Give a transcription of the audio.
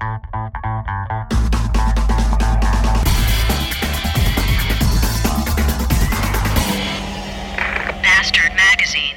Bastard Magazine.